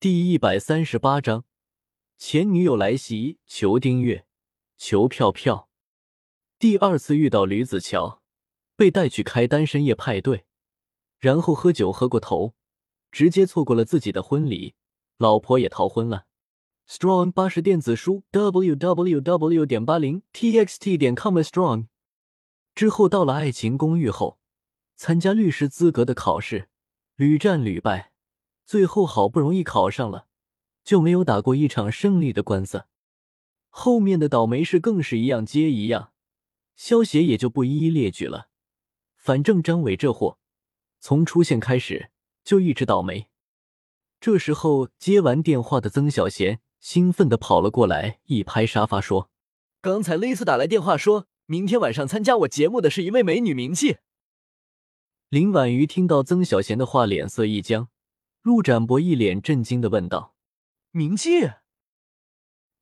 第一百三十八章，前女友来袭，求订阅，求票票。第二次遇到吕子乔，被带去开单身夜派对，然后喝酒喝过头，直接错过了自己的婚礼，老婆也逃婚了。Strong 八十电子书 www 点八零 txt 点 com strong 之后到了爱情公寓后，参加律师资格的考试，屡战屡败，最后好不容易考上了，就没有打过一场胜利的官司。后面的倒霉事更是一样接一样，萧协也就不一一列举了。反正张伟这货从出现开始就一直倒霉。这时候接完电话的曾小贤。兴奋的跑了过来，一拍沙发说：“刚才丽丝打来电话，说明天晚上参加我节目的是一位美女名妓。”林婉瑜听到曾小贤的话，脸色一僵。陆展博一脸震惊的问道：“冥界？”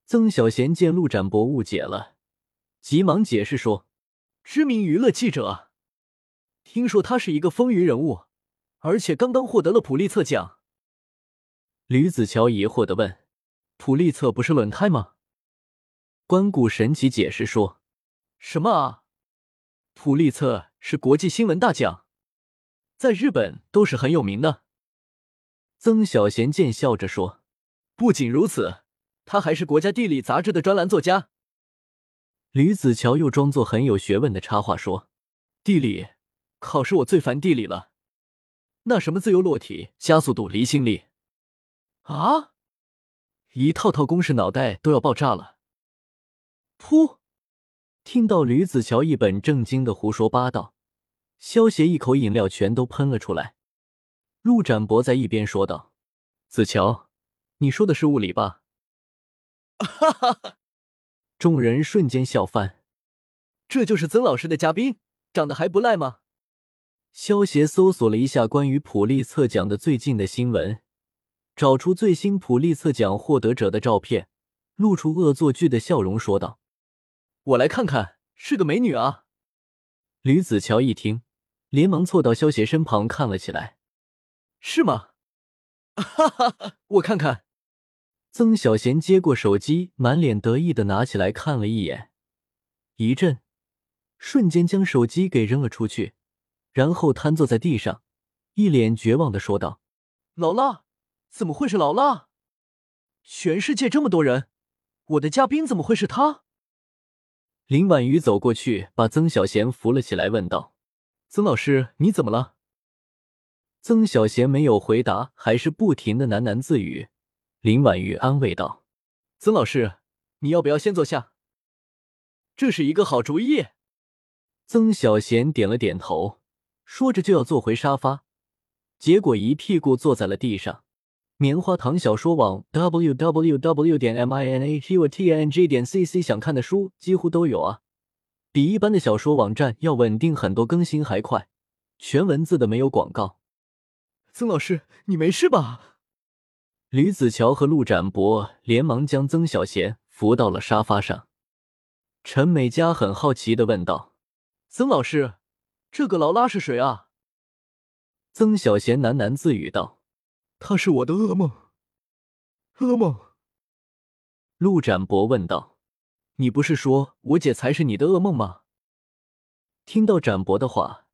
曾小贤见陆展博误解了，急忙解释说：“知名娱乐记者，听说他是一个风云人物，而且刚刚获得了普利策奖。”吕子乔疑惑的问。普利策不是轮胎吗？关谷神奇解释说：“什么啊？普利策是国际新闻大奖，在日本都是很有名的。”曾小贤见笑着说：“不仅如此，他还是国家地理杂志的专栏作家。”吕子乔又装作很有学问的插话说：“地理考试我最烦地理了，那什么自由落体、加速度、离心力啊？”一套套公式，脑袋都要爆炸了。噗！听到吕子乔一本正经的胡说八道，萧协一口饮料全都喷了出来。陆展博在一边说道：“子乔，你说的是物理吧？”哈哈哈！众人瞬间笑翻。这就是曾老师的嘉宾，长得还不赖吗？萧协搜索了一下关于普利策奖的最近的新闻。找出最新普利策奖获得者的照片，露出恶作剧的笑容，说道：“我来看看，是个美女啊。”吕子乔一听，连忙凑到萧协身旁看了起来。“是吗？”“哈哈哈，我看看。”曾小贤接过手机，满脸得意的拿起来看了一眼，一震，瞬间将手机给扔了出去，然后瘫坐在地上，一脸绝望的说道：“劳拉。”怎么会是劳拉？全世界这么多人，我的嘉宾怎么会是他？林婉瑜走过去，把曾小贤扶了起来，问道：“曾老师，你怎么了？”曾小贤没有回答，还是不停的喃喃自语。林婉瑜安慰道：“曾老师，你要不要先坐下？这是一个好主意。”曾小贤点了点头，说着就要坐回沙发，结果一屁股坐在了地上。棉花糖小说网 www 点 m i n a t u t n g 点 c c 想看的书几乎都有啊，比一般的小说网站要稳定很多，更新还快，全文字的没有广告。曾老师，你没事吧？吕子乔和陆展博连忙将曾小贤扶到了沙发上。陈美嘉很好奇的问道：“曾老师，这个劳拉是谁啊？”曾小贤喃喃自语道。她是我的噩梦，噩梦。陆展博问道：“你不是说我姐才是你的噩梦吗？”听到展博的话，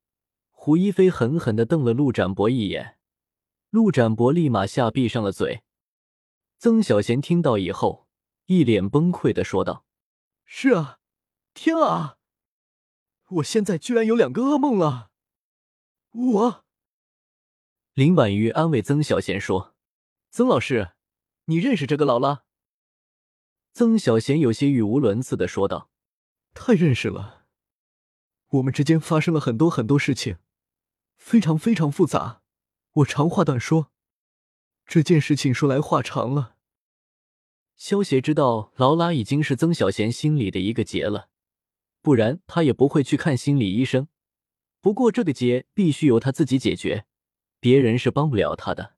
胡一菲狠狠的瞪了陆展博一眼，陆展博立马吓闭上了嘴。曾小贤听到以后，一脸崩溃的说道：“是啊，天啊，我现在居然有两个噩梦了，我。”林婉瑜安慰曾小贤说：“曾老师，你认识这个劳拉？”曾小贤有些语无伦次的说道：“太认识了，我们之间发生了很多很多事情，非常非常复杂。我长话短说，这件事情说来话长了。”萧协知道劳拉已经是曾小贤心里的一个结了，不然他也不会去看心理医生。不过这个结必须由他自己解决。别人是帮不了他的，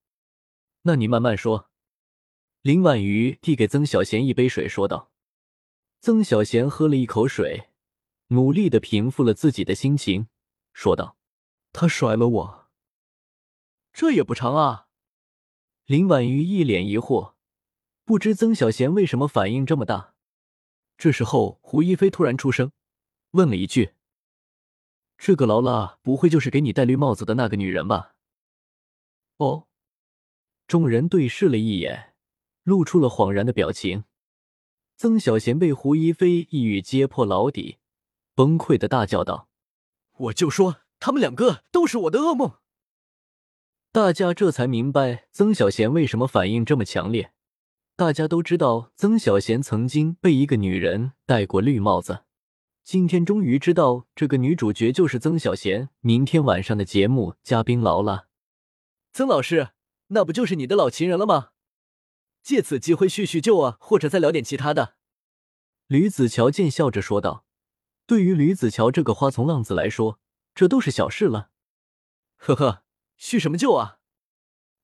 那你慢慢说。林婉瑜递给曾小贤一杯水，说道。曾小贤喝了一口水，努力的平复了自己的心情，说道：“他甩了我，这也不长啊。”林婉瑜一脸疑惑，不知曾小贤为什么反应这么大。这时候，胡一菲突然出声，问了一句：“这个劳拉不会就是给你戴绿帽子的那个女人吧？”哦，众人对视了一眼，露出了恍然的表情。曾小贤被胡一菲一语揭破牢底，崩溃的大叫道：“我就说他们两个都是我的噩梦！”大家这才明白曾小贤为什么反应这么强烈。大家都知道曾小贤曾经被一个女人戴过绿帽子，今天终于知道这个女主角就是曾小贤。明天晚上的节目嘉宾劳拉，曾老师，那不就是你的老情人了吗？借此机会叙叙旧啊，或者再聊点其他的。吕子乔见笑着说道：“对于吕子乔这个花丛浪子来说，这都是小事了。”呵呵，叙什么旧啊？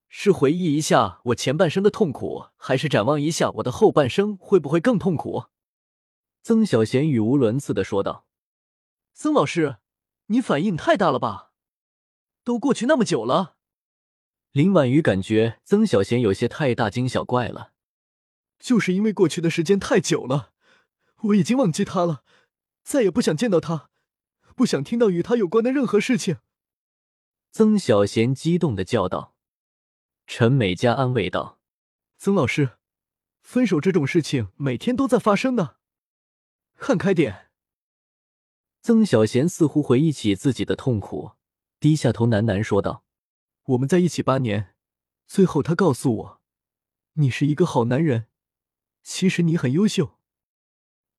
是回忆一下我前半生的痛苦，还是展望一下我的后半生会不会更痛苦？曾小贤语无伦次的说道：“曾老师，你反应太大了吧？都过去那么久了。”林婉瑜感觉曾小贤有些太大惊小怪了。就是因为过去的时间太久了，我已经忘记他了，再也不想见到他，不想听到与他有关的任何事情。曾小贤激动的叫道。陈美嘉安慰道：“曾老师，分手这种事情每天都在发生呢，看开点。”曾小贤似乎回忆起自己的痛苦，低下头喃喃说道：“我们在一起八年，最后他告诉我，你是一个好男人，其实你很优秀，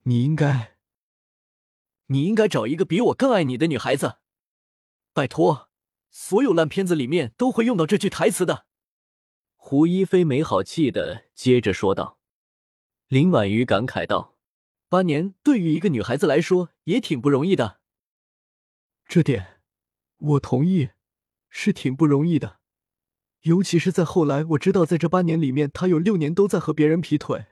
你应该，你应该找一个比我更爱你的女孩子。拜托，所有烂片子里面都会用到这句台词的。”胡一菲没好气的接着说道，林婉瑜感慨道：“八年对于一个女孩子来说也挺不容易的。”这点我同意，是挺不容易的，尤其是在后来我知道在这八年里面，他有六年都在和别人劈腿。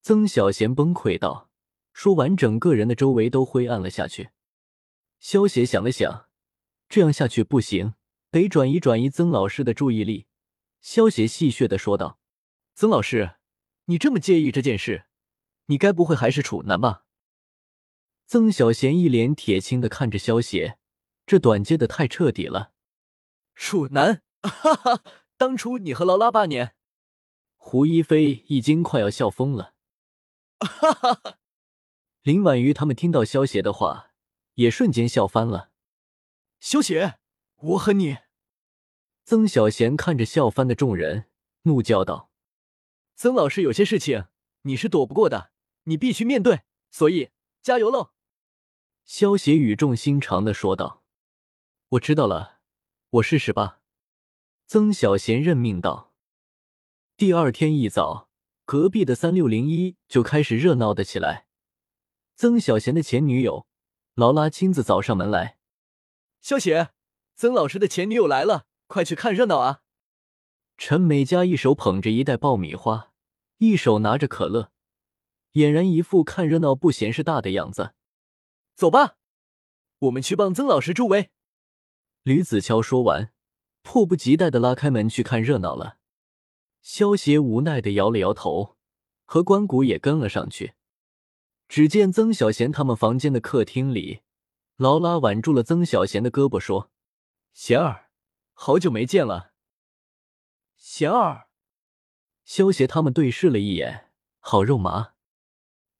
曾小贤崩溃道，说完整个人的周围都灰暗了下去。萧协想了想，这样下去不行，得转移转移曾老师的注意力。萧邪戏谑的说道：“曾老师，你这么介意这件事，你该不会还是处男吧？”曾小贤一脸铁青的看着萧邪，这短接的太彻底了。处男？哈哈！当初你和劳拉八年，胡一菲已经快要笑疯了。哈哈哈！林婉瑜他们听到萧邪的话，也瞬间笑翻了。萧邪，我恨你。曾小贤看着笑翻的众人，怒叫道：“曾老师，有些事情你是躲不过的，你必须面对，所以加油喽！”萧邪语重心长的说道：“我知道了，我试试吧。”曾小贤认命道。第二天一早，隔壁的三六零一就开始热闹的起来。曾小贤的前女友劳拉亲自找上门来：“萧邪，曾老师的前女友来了。”快去看热闹啊！陈美嘉一手捧着一袋爆米花，一手拿着可乐，俨然一副看热闹不嫌事大的样子。走吧，我们去帮曾老师助威。吕子乔说完，迫不及待的拉开门去看热闹了。萧邪无奈的摇了摇头，和关谷也跟了上去。只见曾小贤他们房间的客厅里，劳拉挽住了曾小贤的胳膊，说：“贤儿。”好久没见了，贤儿。萧协他们对视了一眼，好肉麻。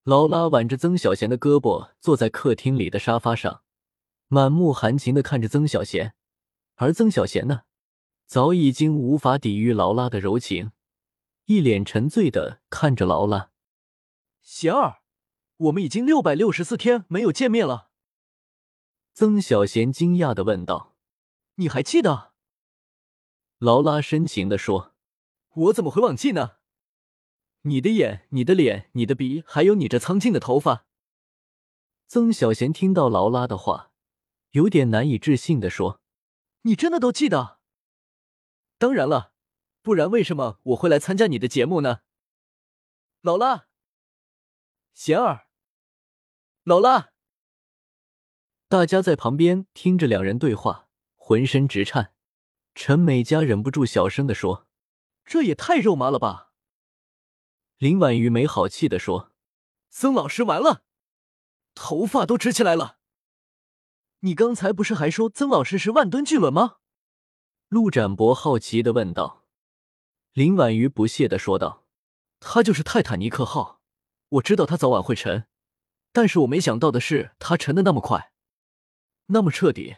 劳拉挽着曾小贤的胳膊，坐在客厅里的沙发上，满目含情的看着曾小贤。而曾小贤呢，早已经无法抵御劳拉的柔情，一脸沉醉的看着劳拉。贤儿，我们已经六百六十四天没有见面了。曾小贤惊讶的问道：“你还记得？”劳拉深情的说：“我怎么会忘记呢？你的眼，你的脸，你的鼻，还有你这苍劲的头发。”曾小贤听到劳拉的话，有点难以置信的说：“你真的都记得？当然了，不然为什么我会来参加你的节目呢？”劳拉，贤儿，劳拉，大家在旁边听着两人对话，浑身直颤。陈美嘉忍不住小声的说：“这也太肉麻了吧！林婉瑜没好气的说：“曾老师完了，头发都直起来了。你刚才不是还说曾老师是万吨巨轮吗？”陆展博好奇的问道。林婉瑜不屑的说道：“他就是泰坦尼克号，我知道他早晚会沉，但是我没想到的是他沉的那么快，那么彻底。”